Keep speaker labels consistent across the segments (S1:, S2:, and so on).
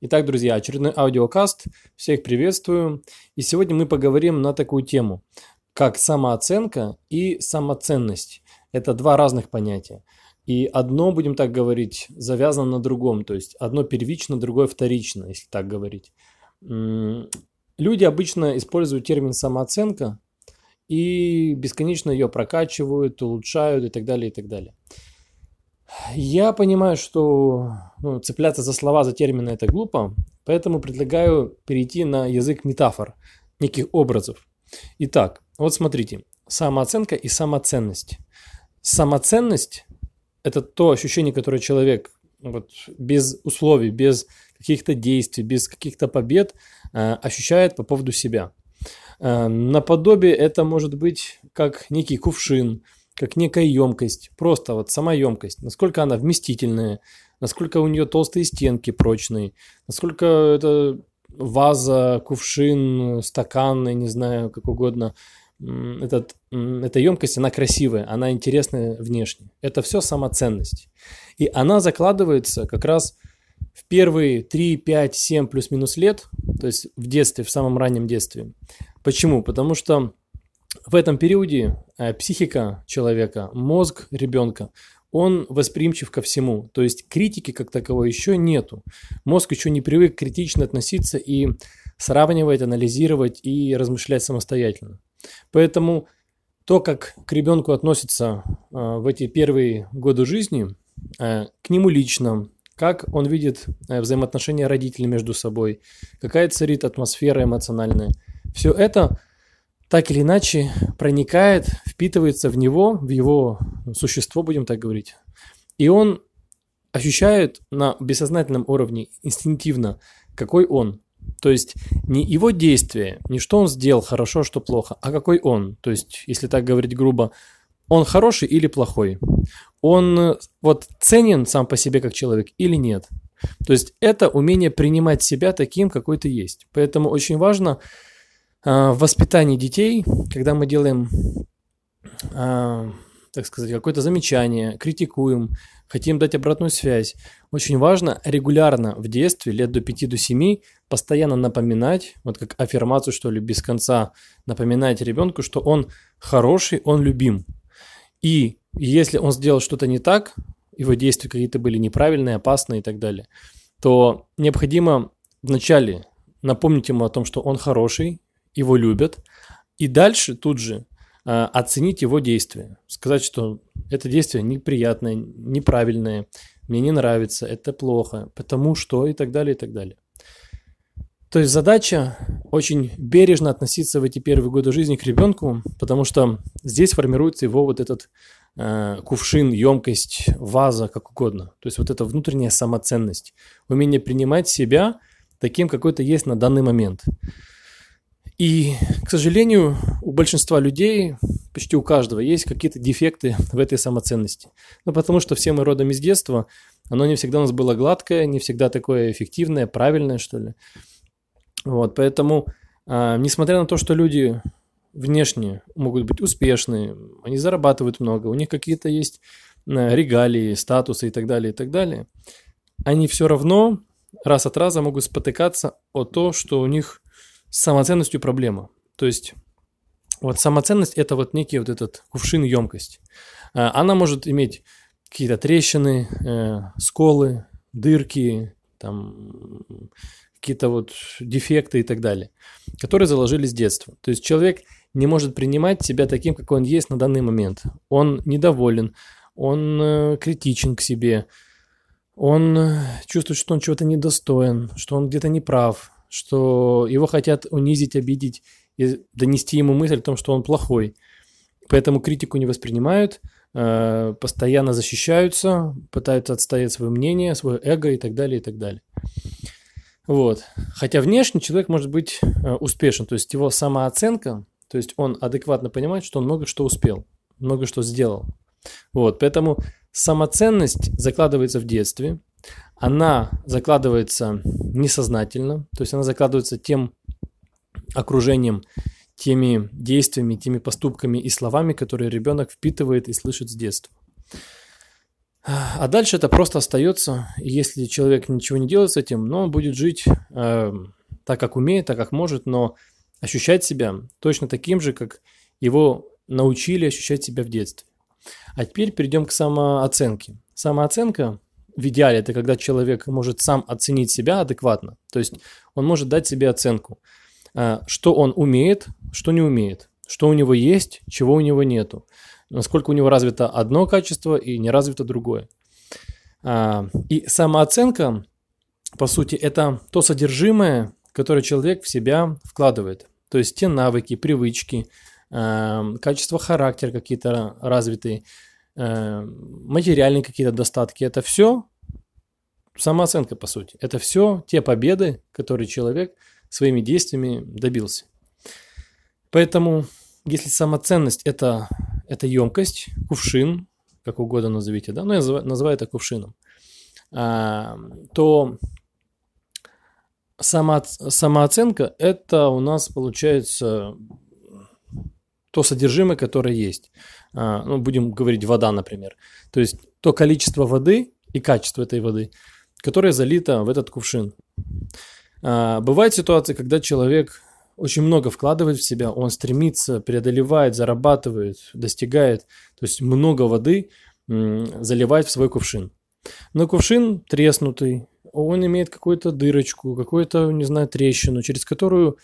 S1: Итак, друзья, очередной аудиокаст. Всех приветствую. И сегодня мы поговорим на такую тему, как самооценка и самоценность. Это два разных понятия. И одно, будем так говорить, завязано на другом. То есть одно первично, другое вторично, если так говорить. Люди обычно используют термин самооценка и бесконечно ее прокачивают, улучшают и так далее, и так далее. Я понимаю, что ну, цепляться за слова, за термины это глупо, поэтому предлагаю перейти на язык метафор, неких образов. Итак, вот смотрите, самооценка и самоценность. Самоценность – это то ощущение, которое человек вот, без условий, без каких-то действий, без каких-то побед э, ощущает по поводу себя. Э, наподобие это может быть как некий кувшин – как некая емкость, просто вот сама емкость, насколько она вместительная, насколько у нее толстые стенки прочные, насколько это ваза, кувшин, стакан, не знаю, как угодно, этот, эта емкость, она красивая, она интересная внешне. Это все самоценность. И она закладывается как раз в первые 3, 5, 7 плюс-минус лет, то есть в детстве, в самом раннем детстве. Почему? Потому что в этом периоде э, психика человека, мозг ребенка, он восприимчив ко всему. То есть критики как таковой еще нету. Мозг еще не привык критично относиться и сравнивать, анализировать и размышлять самостоятельно. Поэтому то, как к ребенку относится э, в эти первые годы жизни, э, к нему лично, как он видит взаимоотношения родителей между собой, какая царит атмосфера эмоциональная, все это так или иначе проникает, впитывается в него, в его существо, будем так говорить. И он ощущает на бессознательном уровне инстинктивно, какой он. То есть не его действие, не что он сделал хорошо, что плохо, а какой он. То есть, если так говорить грубо, он хороший или плохой. Он вот ценен сам по себе как человек или нет. То есть это умение принимать себя таким, какой ты есть. Поэтому очень важно в воспитании детей, когда мы делаем, а, так сказать, какое-то замечание, критикуем, хотим дать обратную связь, очень важно регулярно в детстве, лет до 5 до 7, постоянно напоминать, вот как аффирмацию, что ли, без конца напоминать ребенку, что он хороший, он любим. И если он сделал что-то не так, его действия какие-то были неправильные, опасные и так далее, то необходимо вначале напомнить ему о том, что он хороший, его любят, и дальше тут же э, оценить его действие. Сказать, что это действие неприятное, неправильное, мне не нравится, это плохо, потому что и так далее, и так далее. То есть задача очень бережно относиться в эти первые годы жизни к ребенку, потому что здесь формируется его вот этот э, кувшин, емкость, ваза, как угодно. То есть вот эта внутренняя самоценность, умение принимать себя таким, какой то есть на данный момент. И, к сожалению, у большинства людей, почти у каждого, есть какие-то дефекты в этой самоценности. Ну, потому что все мы родом из детства, оно не всегда у нас было гладкое, не всегда такое эффективное, правильное, что ли. Вот, поэтому, а, несмотря на то, что люди внешне могут быть успешные, они зарабатывают много, у них какие-то есть а, регалии, статусы и так далее, и так далее, они все равно раз от раза могут спотыкаться о то, что у них с самоценностью проблема. То есть вот самоценность это вот некий вот этот кувшин емкость. А, она может иметь какие-то трещины, э, сколы, дырки, там какие-то вот дефекты и так далее, которые заложили с детства. То есть человек не может принимать себя таким, какой он есть на данный момент. Он недоволен, он э, критичен к себе, он э, чувствует, что он чего-то недостоин, что он где-то неправ, что его хотят унизить, обидеть и донести ему мысль о том, что он плохой. Поэтому критику не воспринимают, э, постоянно защищаются, пытаются отстоять свое мнение, свое эго и так далее, и так далее. Вот. Хотя внешне человек может быть э, успешен, то есть его самооценка, то есть он адекватно понимает, что он много что успел, много что сделал. Вот, поэтому самоценность закладывается в детстве, она закладывается несознательно, то есть она закладывается тем окружением, теми действиями, теми поступками и словами, которые ребенок впитывает и слышит с детства. А дальше это просто остается, если человек ничего не делает с этим, но он будет жить э, так, как умеет, так, как может, но ощущать себя точно таким же, как его научили ощущать себя в детстве. А теперь перейдем к самооценке. Самооценка в идеале это когда человек может сам оценить себя адекватно. То есть он может дать себе оценку, а, что он умеет, что не умеет, что у него есть, чего у него нету, насколько у него развито одно качество и не развито другое. А, и самооценка, по сути, это то содержимое, которое человек в себя вкладывает. То есть те навыки, привычки, Эм, качество характера какие-то развитые, материальные какие-то достатки. Это все самооценка, по сути. Это все те победы, которые человек своими действиями добился. Поэтому, если самоценность это, это емкость, кувшин, как угодно назовите, да, но я называю, называю это кувшином, а, то само, самооценка это у нас получается то содержимое, которое есть. А, ну, будем говорить вода, например. То есть то количество воды и качество этой воды, которое залито в этот кувшин. А, бывают ситуации, когда человек очень много вкладывает в себя, он стремится, преодолевает, зарабатывает, достигает, то есть много воды заливает в свой кувшин. Но кувшин треснутый, он имеет какую-то дырочку, какую-то, не знаю, трещину, через которую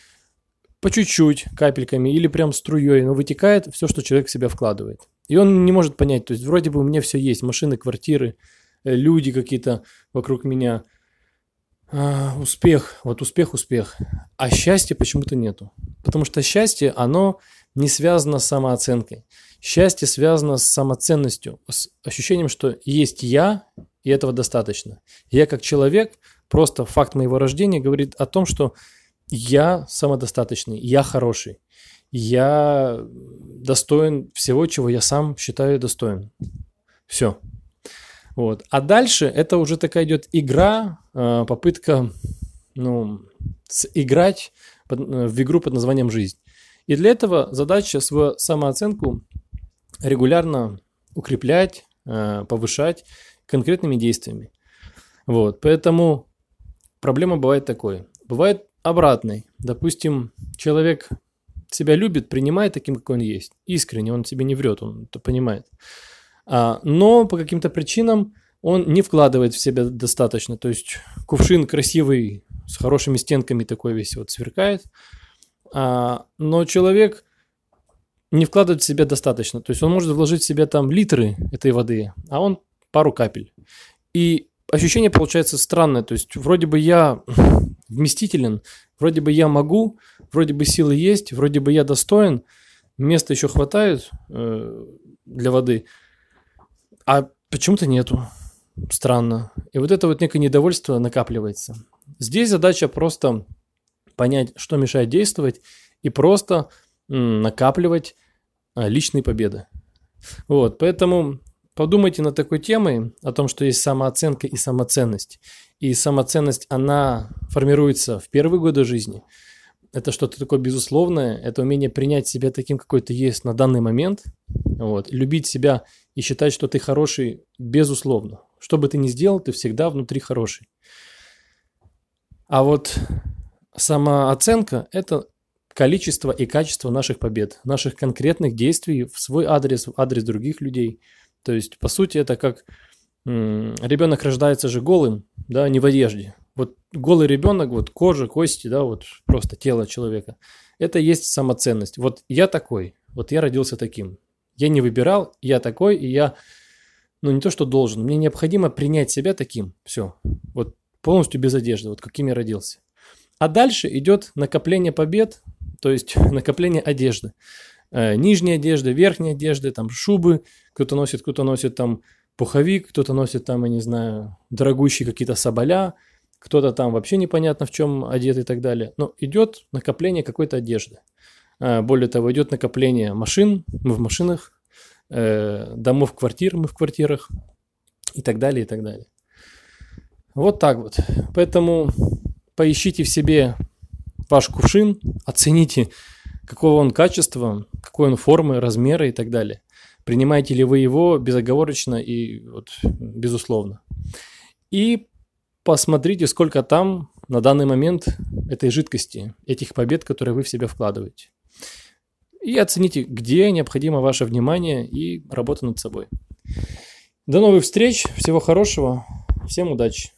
S1: по чуть-чуть, капельками или прям струей, но вытекает все, что человек в себя вкладывает. И он не может понять, то есть вроде бы у меня все есть, машины, квартиры, э, люди какие-то вокруг меня, а, успех, вот успех, успех, а счастья почему-то нету. Потому что счастье, оно не связано с самооценкой. Счастье связано с самоценностью, с ощущением, что есть я, и этого достаточно. Я как человек, просто факт моего рождения говорит о том, что я самодостаточный, я хороший, я достоин всего, чего я сам считаю достоин. Все. Вот. А дальше это уже такая идет игра, э, попытка ну, играть э, в игру под названием «Жизнь». И для этого задача свою самооценку регулярно укреплять, э, повышать конкретными действиями. Вот. Поэтому проблема бывает такой. Бывает обратный. Допустим, человек себя любит, принимает таким, какой он есть. Искренне, он себе не врет, он это понимает. А, но по каким-то причинам он не вкладывает в себя достаточно. То есть кувшин красивый, с хорошими стенками такой весь вот сверкает. А, но человек не вкладывает в себя достаточно. То есть он может вложить в себя там литры этой воды, а он пару капель. И ощущение получается странное. То есть вроде бы я вместителен. Вроде бы я могу, вроде бы силы есть, вроде бы я достоин, места еще хватает э, для воды, а почему-то нету. Странно. И вот это вот некое недовольство накапливается. Здесь задача просто понять, что мешает действовать, и просто накапливать а, личные победы. Вот, поэтому подумайте над такой темой, о том, что есть самооценка и самоценность. И самоценность, она формируется в первые годы жизни. Это что-то такое безусловное, это умение принять себя таким, какой ты есть на данный момент, вот, любить себя и считать, что ты хороший, безусловно. Что бы ты ни сделал, ты всегда внутри хороший. А вот самооценка – это количество и качество наших побед, наших конкретных действий в свой адрес, в адрес других людей. То есть, по сути, это как ребенок рождается же голым, да, не в одежде. Вот голый ребенок, вот кожа, кости, да, вот просто тело человека. Это есть самоценность. Вот я такой, вот я родился таким. Я не выбирал, я такой, и я, ну не то что должен, мне необходимо принять себя таким. Все, вот полностью без одежды, вот каким я родился. А дальше идет накопление побед, то есть накопление одежды. Э, нижней одежды, верхней одежды, там шубы, кто-то носит, кто-то носит там пуховик, кто-то носит там, я не знаю, дорогущие какие-то соболя, кто-то там вообще непонятно в чем одет и так далее. Но идет накопление какой-то одежды. А, более того, идет накопление машин, мы в машинах, э, домов, квартир, мы в квартирах и так далее, и так далее. Вот так вот. Поэтому поищите в себе ваш кувшин, оцените, какого он качества, какой он формы, размера и так далее. принимаете ли вы его безоговорочно и вот, безусловно. И посмотрите, сколько там на данный момент этой жидкости, этих побед, которые вы в себя вкладываете. И оцените, где необходимо ваше внимание и работа над собой. До новых встреч, всего хорошего, всем удачи!